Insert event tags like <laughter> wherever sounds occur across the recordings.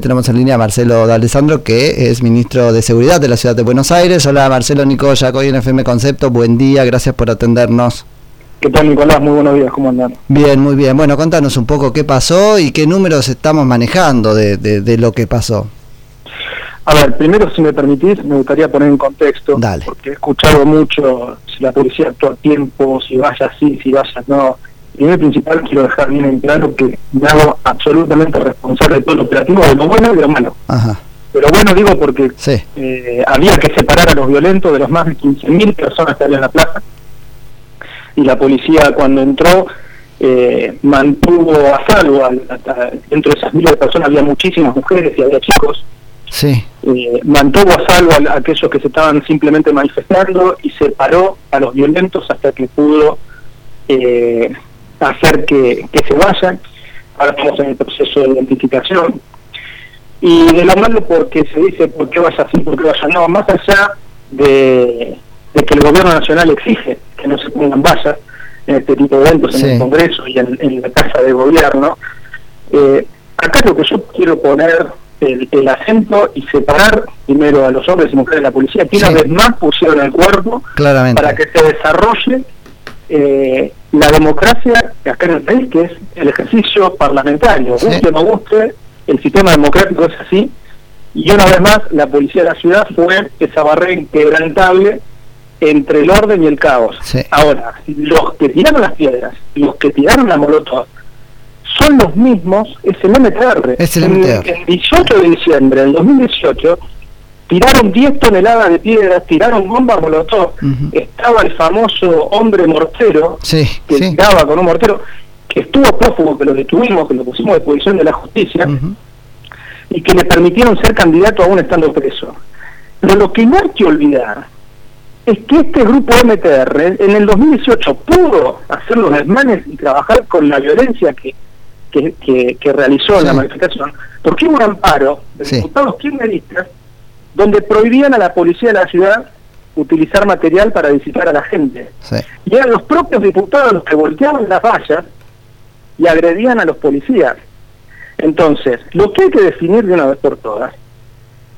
Tenemos en línea a Marcelo D'Alessandro, que es ministro de Seguridad de la Ciudad de Buenos Aires. Hola Marcelo, Nico Yacoy en FM Concepto, buen día, gracias por atendernos. ¿Qué tal Nicolás? Muy buenos días, ¿cómo andan? Bien, muy bien. Bueno, contanos un poco qué pasó y qué números estamos manejando de, de, lo que pasó. A ver, primero, si me permitís, me gustaría poner en contexto, Dale. porque he escuchado mucho si la policía actúa a tiempo, si vaya así, si vaya no primer principal quiero dejar bien en claro que me hago absolutamente responsable de todo lo operativo, de lo bueno y de lo malo. Ajá. Pero bueno digo porque eh, había que separar a los violentos de los más de 15.000 personas que había en la plaza y la policía cuando entró eh, mantuvo a salvo, dentro de esas miles de personas había muchísimas mujeres y había chicos, sí. Eh, mantuvo a salvo a, aquellos que se estaban simplemente manifestando y separó a los violentos hasta que pudo eh, hacer que, se vayan. Ahora estamos en el proceso de identificación. Y de lo malo porque se dice por qué vaya así, por qué vaya no, más allá de, que el gobierno nacional exige que no se pongan vallas en este tipo de eventos, en el Congreso y en, la Casa de Gobierno. Eh, acá lo que yo quiero poner el, acento y separar primero a los hombres y mujeres de la policía, que una vez más pusieron el cuerpo para que se desarrolle eh, la democracia acá en el país, que es el ejercicio parlamentario. Guste o no guste, el sistema democrático es así. Y una vez más, la policía de la ciudad fue esa barrera inquebrantable entre el orden y el caos. Ahora, los que tiraron las piedras, los que tiraron la molotov, son los mismos, es el MTR. Es el MTR. el 18 de diciembre del 2018 tiraron 10 toneladas de piedras, tiraron bombas molotov, estaba el famoso hombre mortero, que tiraba con un mortero, que estuvo prófugo, que lo detuvimos, que lo pusimos a disposición de la justicia, y que le permitieron ser candidato aún estando preso. Pero lo que no hay que olvidar es que este grupo MTR en el 2018 pudo hacer los desmanes y trabajar con la violencia que, que, realizó en la manifestación, porque hubo un amparo de diputados kirchneristas donde prohibían a la policía de la ciudad utilizar material para disipar a la gente. Y eran los propios diputados los que volteaban las vallas y agredían a los policías. Entonces, lo que hay que definir de una vez por todas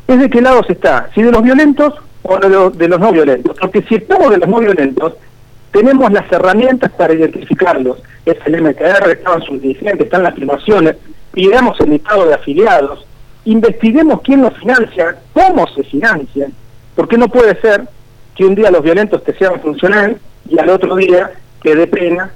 es de qué lado se está, si de los violentos o de los, de los no violentos. Porque si estamos de los no violentos, tenemos las herramientas para identificarlos. Es el MTR, estaban sus dirigentes, están las filmaciones, pidamos el listado de afiliados, investiguemos quién los financia, cómo se financian, porque no puede ser que un día los violentos te sean funcionales y al otro día que dé pena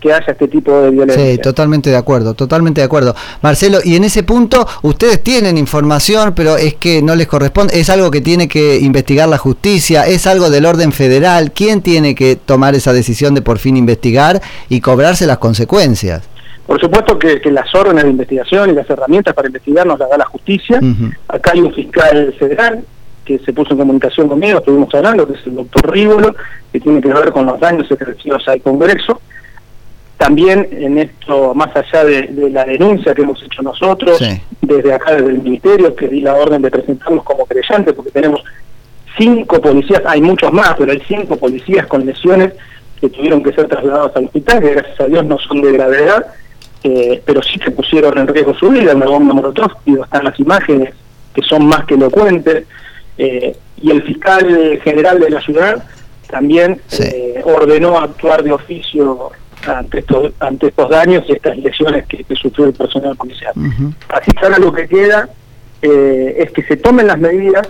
que haya este tipo de violencia. Sí, totalmente de acuerdo, totalmente de acuerdo. Marcelo, y en ese punto ustedes tienen información, pero es que no les corresponde, es algo que tiene que investigar la justicia, es algo del orden federal, ¿quién tiene que tomar esa decisión de por fin investigar y cobrarse las consecuencias? Por supuesto que, las órdenes de investigación y las herramientas para investigar nos las da la justicia. Acá hay un fiscal federal que se puso en comunicación conmigo, estuvimos hablando, que es el doctor Rívolo, que tiene que ver con los daños ejercidos al Congreso. También en esto, más allá de, la denuncia que hemos hecho nosotros, desde acá, desde el Ministerio, que di la orden de presentarnos como creyentes, porque tenemos cinco policías, hay muchos más, pero hay cinco policías con lesiones que tuvieron que ser trasladados al hospital, que gracias a Dios no son de gravedad, eh, pero sí que pusieron en riesgo su vida, una bomba Molotov, y están las imágenes que son más que elocuentes, eh, y el fiscal general de la ciudad también eh, ordenó actuar de oficio ante estos, ante estos daños y estas lesiones que, sufrió el personal policial. Así que ahora lo que queda es que se tomen las medidas,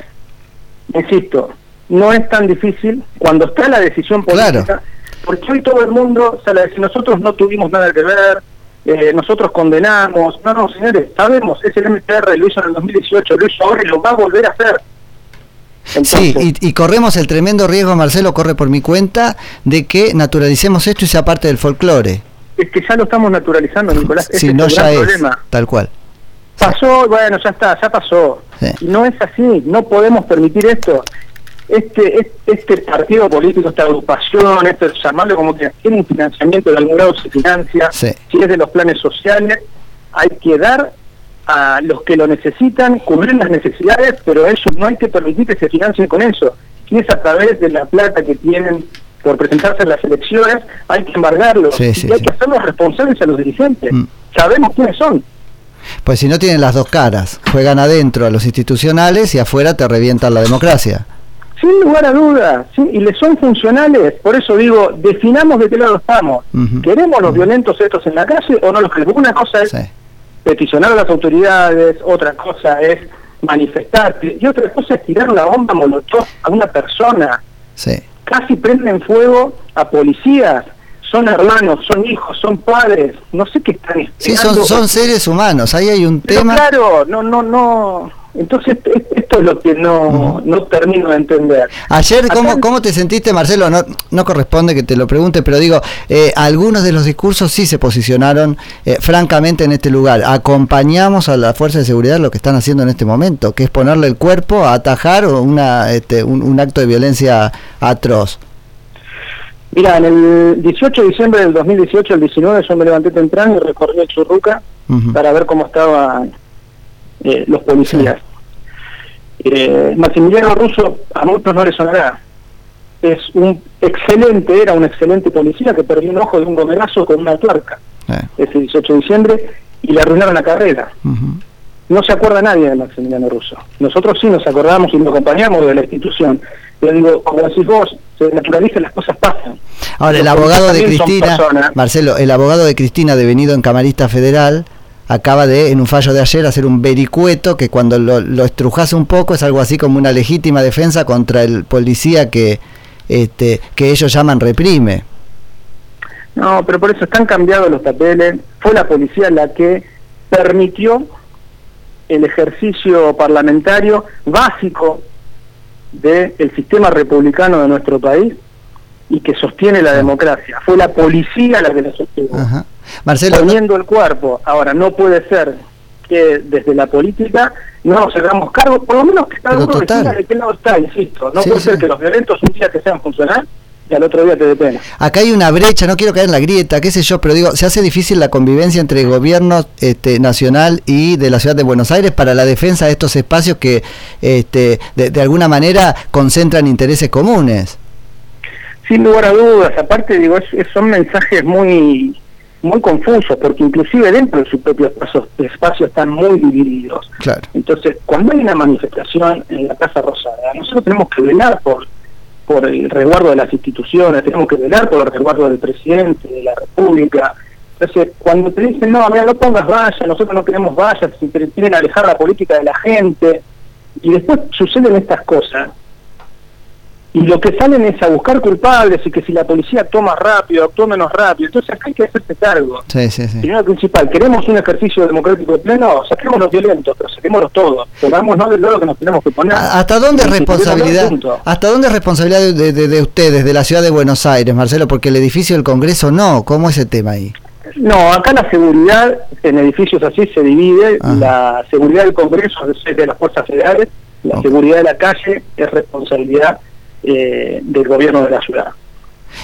insisto, no es tan difícil cuando está la decisión política, porque hoy todo el mundo sale a decir nosotros no tuvimos nada que ver, eh, nosotros condenamos. No, no, señores, sabemos, es el MTR, lo hizo en el 2018, lo hizo ahora y lo va a volver a hacer. sí, y, corremos el tremendo riesgo, Marcelo, corre por mi cuenta, de que naturalicemos esto y sea parte del folclore. Es que ya lo estamos naturalizando, Nicolás. Si no, ya es, tal cual. Pasó, bueno, ya está, ya pasó. No es así, no podemos permitir esto este, este partido político, esta agrupación, este llamarlo como que tiene un financiamiento de algún lado se financia, si es de los planes sociales, hay que dar a los que lo necesitan, cubrir las necesidades, pero a ellos no hay que permitir que se financien con eso. Y es a través de la plata que tienen por presentarse en las elecciones, hay que embargarlos y hay que hacerlos responsables a los dirigentes. Mm. Sabemos quiénes son. Pues si no tienen las dos caras, juegan adentro a los institucionales y afuera te revientan la democracia. Sin lugar a dudas, y les son funcionales, por eso digo, definamos de qué lado estamos. ¿Queremos los violentos estos en la calle o no los queremos? Una cosa es peticionar a las autoridades, otra cosa es manifestarte, y otra cosa es tirar una bomba molotov a una persona. Casi prenden fuego a policías son hermanos, son hijos, son padres, no sé qué están Sí, son, son seres humanos, ahí hay un tema... Claro, no, no, no, entonces, <laughs> esto es lo que no, no termino de entender. Ayer, ¿cómo, ¿cómo te sentiste, Marcelo? No, no corresponde que te lo pregunte, pero digo, eh, algunos de los discursos sí se posicionaron eh, francamente en este lugar. Acompañamos a la fuerza de seguridad lo que están haciendo en este momento, que es ponerle el cuerpo a atajar una, este, un, acto de violencia atroz. Mira, en el 18 de diciembre del 2018, el 19, yo me levanté temprano y recorrí el Churruca para ver cómo estaba eh, los policías. Eh, Maximiliano Russo a muchos no le sonará. Es un excelente, era un excelente policía que perdió un ojo de un gomerazo con una tuerca eh. ese 18 de diciembre y le arruinaron la carrera. No se acuerda nadie de Maximiliano Russo. Nosotros sí nos acordamos y nos acompañamos de la institución. Pero digo, como decís vos, se naturaliza las cosas pasan. Ahora, el abogado de Cristina, Marcelo, el abogado de Cristina devenido en camarista federal, acaba de, en un fallo de ayer, hacer un vericueto que cuando lo, lo estrujas un poco es algo así como una legítima defensa contra el policía que, este, que ellos llaman reprime. No, pero por eso están cambiados los papeles. Fue la policía la que permitió el ejercicio parlamentario básico del sistema republicano de nuestro país y que sostiene la democracia. Fue la policía la que la sostuvo. Marcelo, poniendo el cuerpo. Ahora, no puede ser que desde la política no nos hagamos cargo, por lo menos que cada uno decida de qué lado está, insisto. No puede ser que los violentos un día te sean funcional y al otro día te dependen. Acá hay una brecha, no quiero caer en la grieta, qué sé yo, pero digo, se hace difícil la convivencia entre el gobierno este, nacional y de la ciudad de Buenos Aires para la defensa de estos espacios que este, de, de alguna manera concentran intereses comunes. Sin lugar a dudas, aparte digo, son mensajes muy muy confusos, porque inclusive dentro de su propio espacio, espacio están muy divididos. Entonces, cuando hay una manifestación en la Casa Rosada, nosotros tenemos que velar por, por el resguardo de las instituciones, tenemos que velar por el resguardo del presidente, de la República. Entonces, cuando te dicen, no, mira, no pongas vallas, nosotros no queremos vallas, si quieren alejar la política de la gente, y después suceden estas cosas, y lo que salen es a buscar culpables y que si la policía toma rápido, actúa menos rápido. Entonces acá hay que hacerse cargo. Sí, sí, sí. Primero principal, queremos un ejercicio democrático de pleno, saquemos los violentos, pero saquémoslos todos. Pongámonos del lado que nos tenemos que poner. ¿Hasta dónde es responsabilidad? ¿Hasta dónde es responsabilidad de, de, ustedes, de la ciudad de Buenos Aires, Marcelo? Porque el edificio del Congreso no. ¿Cómo es el tema ahí? No, acá la seguridad en edificios así se divide. La seguridad del Congreso es de las fuerzas federales, la seguridad de la calle es responsabilidad eh, del gobierno de la ciudad.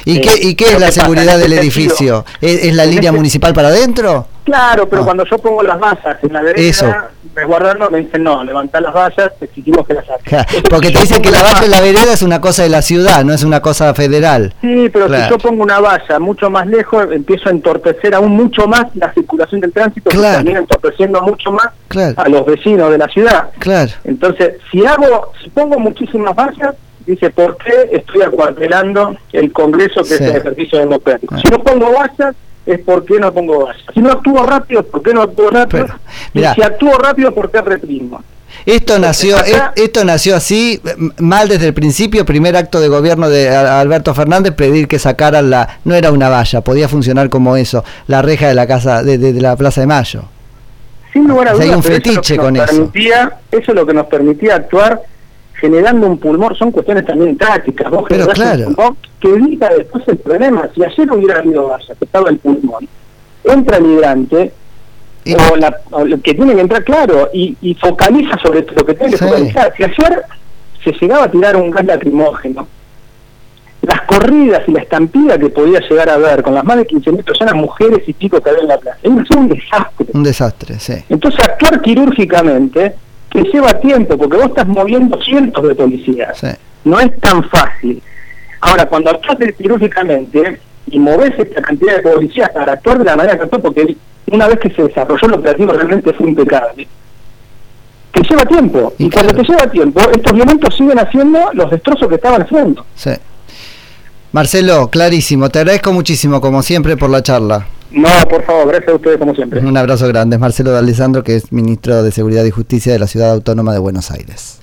¿Y qué, ¿y qué es la seguridad del edificio? ¿Es, la línea municipal para adentro? Claro, pero ah. cuando yo pongo las vallas en la vereda, resguardando, me dicen, no, levantar las vallas, exigimos que las saquen. <laughs> porque te dicen que la valla en la vereda es una cosa de la ciudad, no es una cosa federal. Sí, pero si yo pongo una valla mucho más lejos, empiezo a entorpecer aún mucho más la circulación del tránsito, claro. termina entorpeciendo mucho más a los vecinos de la ciudad. Claro. Entonces, si hago, si pongo muchísimas vallas, dice, ¿por qué estoy acuartelando el Congreso que es el ejercicio democrático? Si no pongo vallas, es por qué no pongo vallas. Si no actúo rápido, ¿por qué no actúo rápido? y si actúo rápido, ¿por qué reprimo? Esto nació, esto nació así, mal desde el principio, primer acto de gobierno de Alberto Fernández, pedir que sacaran la, no era una valla, podía funcionar como eso, la reja de la casa, de, de, la Plaza de Mayo. Sin lugar a dudas, hay un fetiche con eso. Eso es lo que nos permitía actuar generando un pulmón, son cuestiones también tácticas, vos Pero claro. que evita después el problema. Si ayer hubiera habido que estaba el pulmón, entra el hidrante, o, la, lo que tiene que entrar claro, y, focaliza sobre lo que tiene que focalizar. Si ayer se llegaba a tirar un gas lacrimógeno, las corridas y la estampida que podía llegar a ver con las más de 15.000 personas, mujeres y chicos que había en la plaza, es un desastre. Un desastre, sí. Entonces actuar quirúrgicamente que lleva tiempo, porque vos estás moviendo cientos de policías. No es tan fácil. Ahora, cuando actúas quirúrgicamente, y moverse esta cantidad de policías para actuar de la manera que actuó, porque una vez que se desarrolló el operativo realmente fue impecable. Que lleva tiempo, y, cuando te lleva tiempo, estos violentos siguen haciendo los destrozos que estaban haciendo. Sí. Marcelo, clarísimo, te agradezco muchísimo, como siempre, por la charla. No, por favor, gracias a ustedes como siempre. Un abrazo grande. Marcelo de Alessandro, que es ministro de Seguridad y Justicia de la Ciudad Autónoma de Buenos Aires.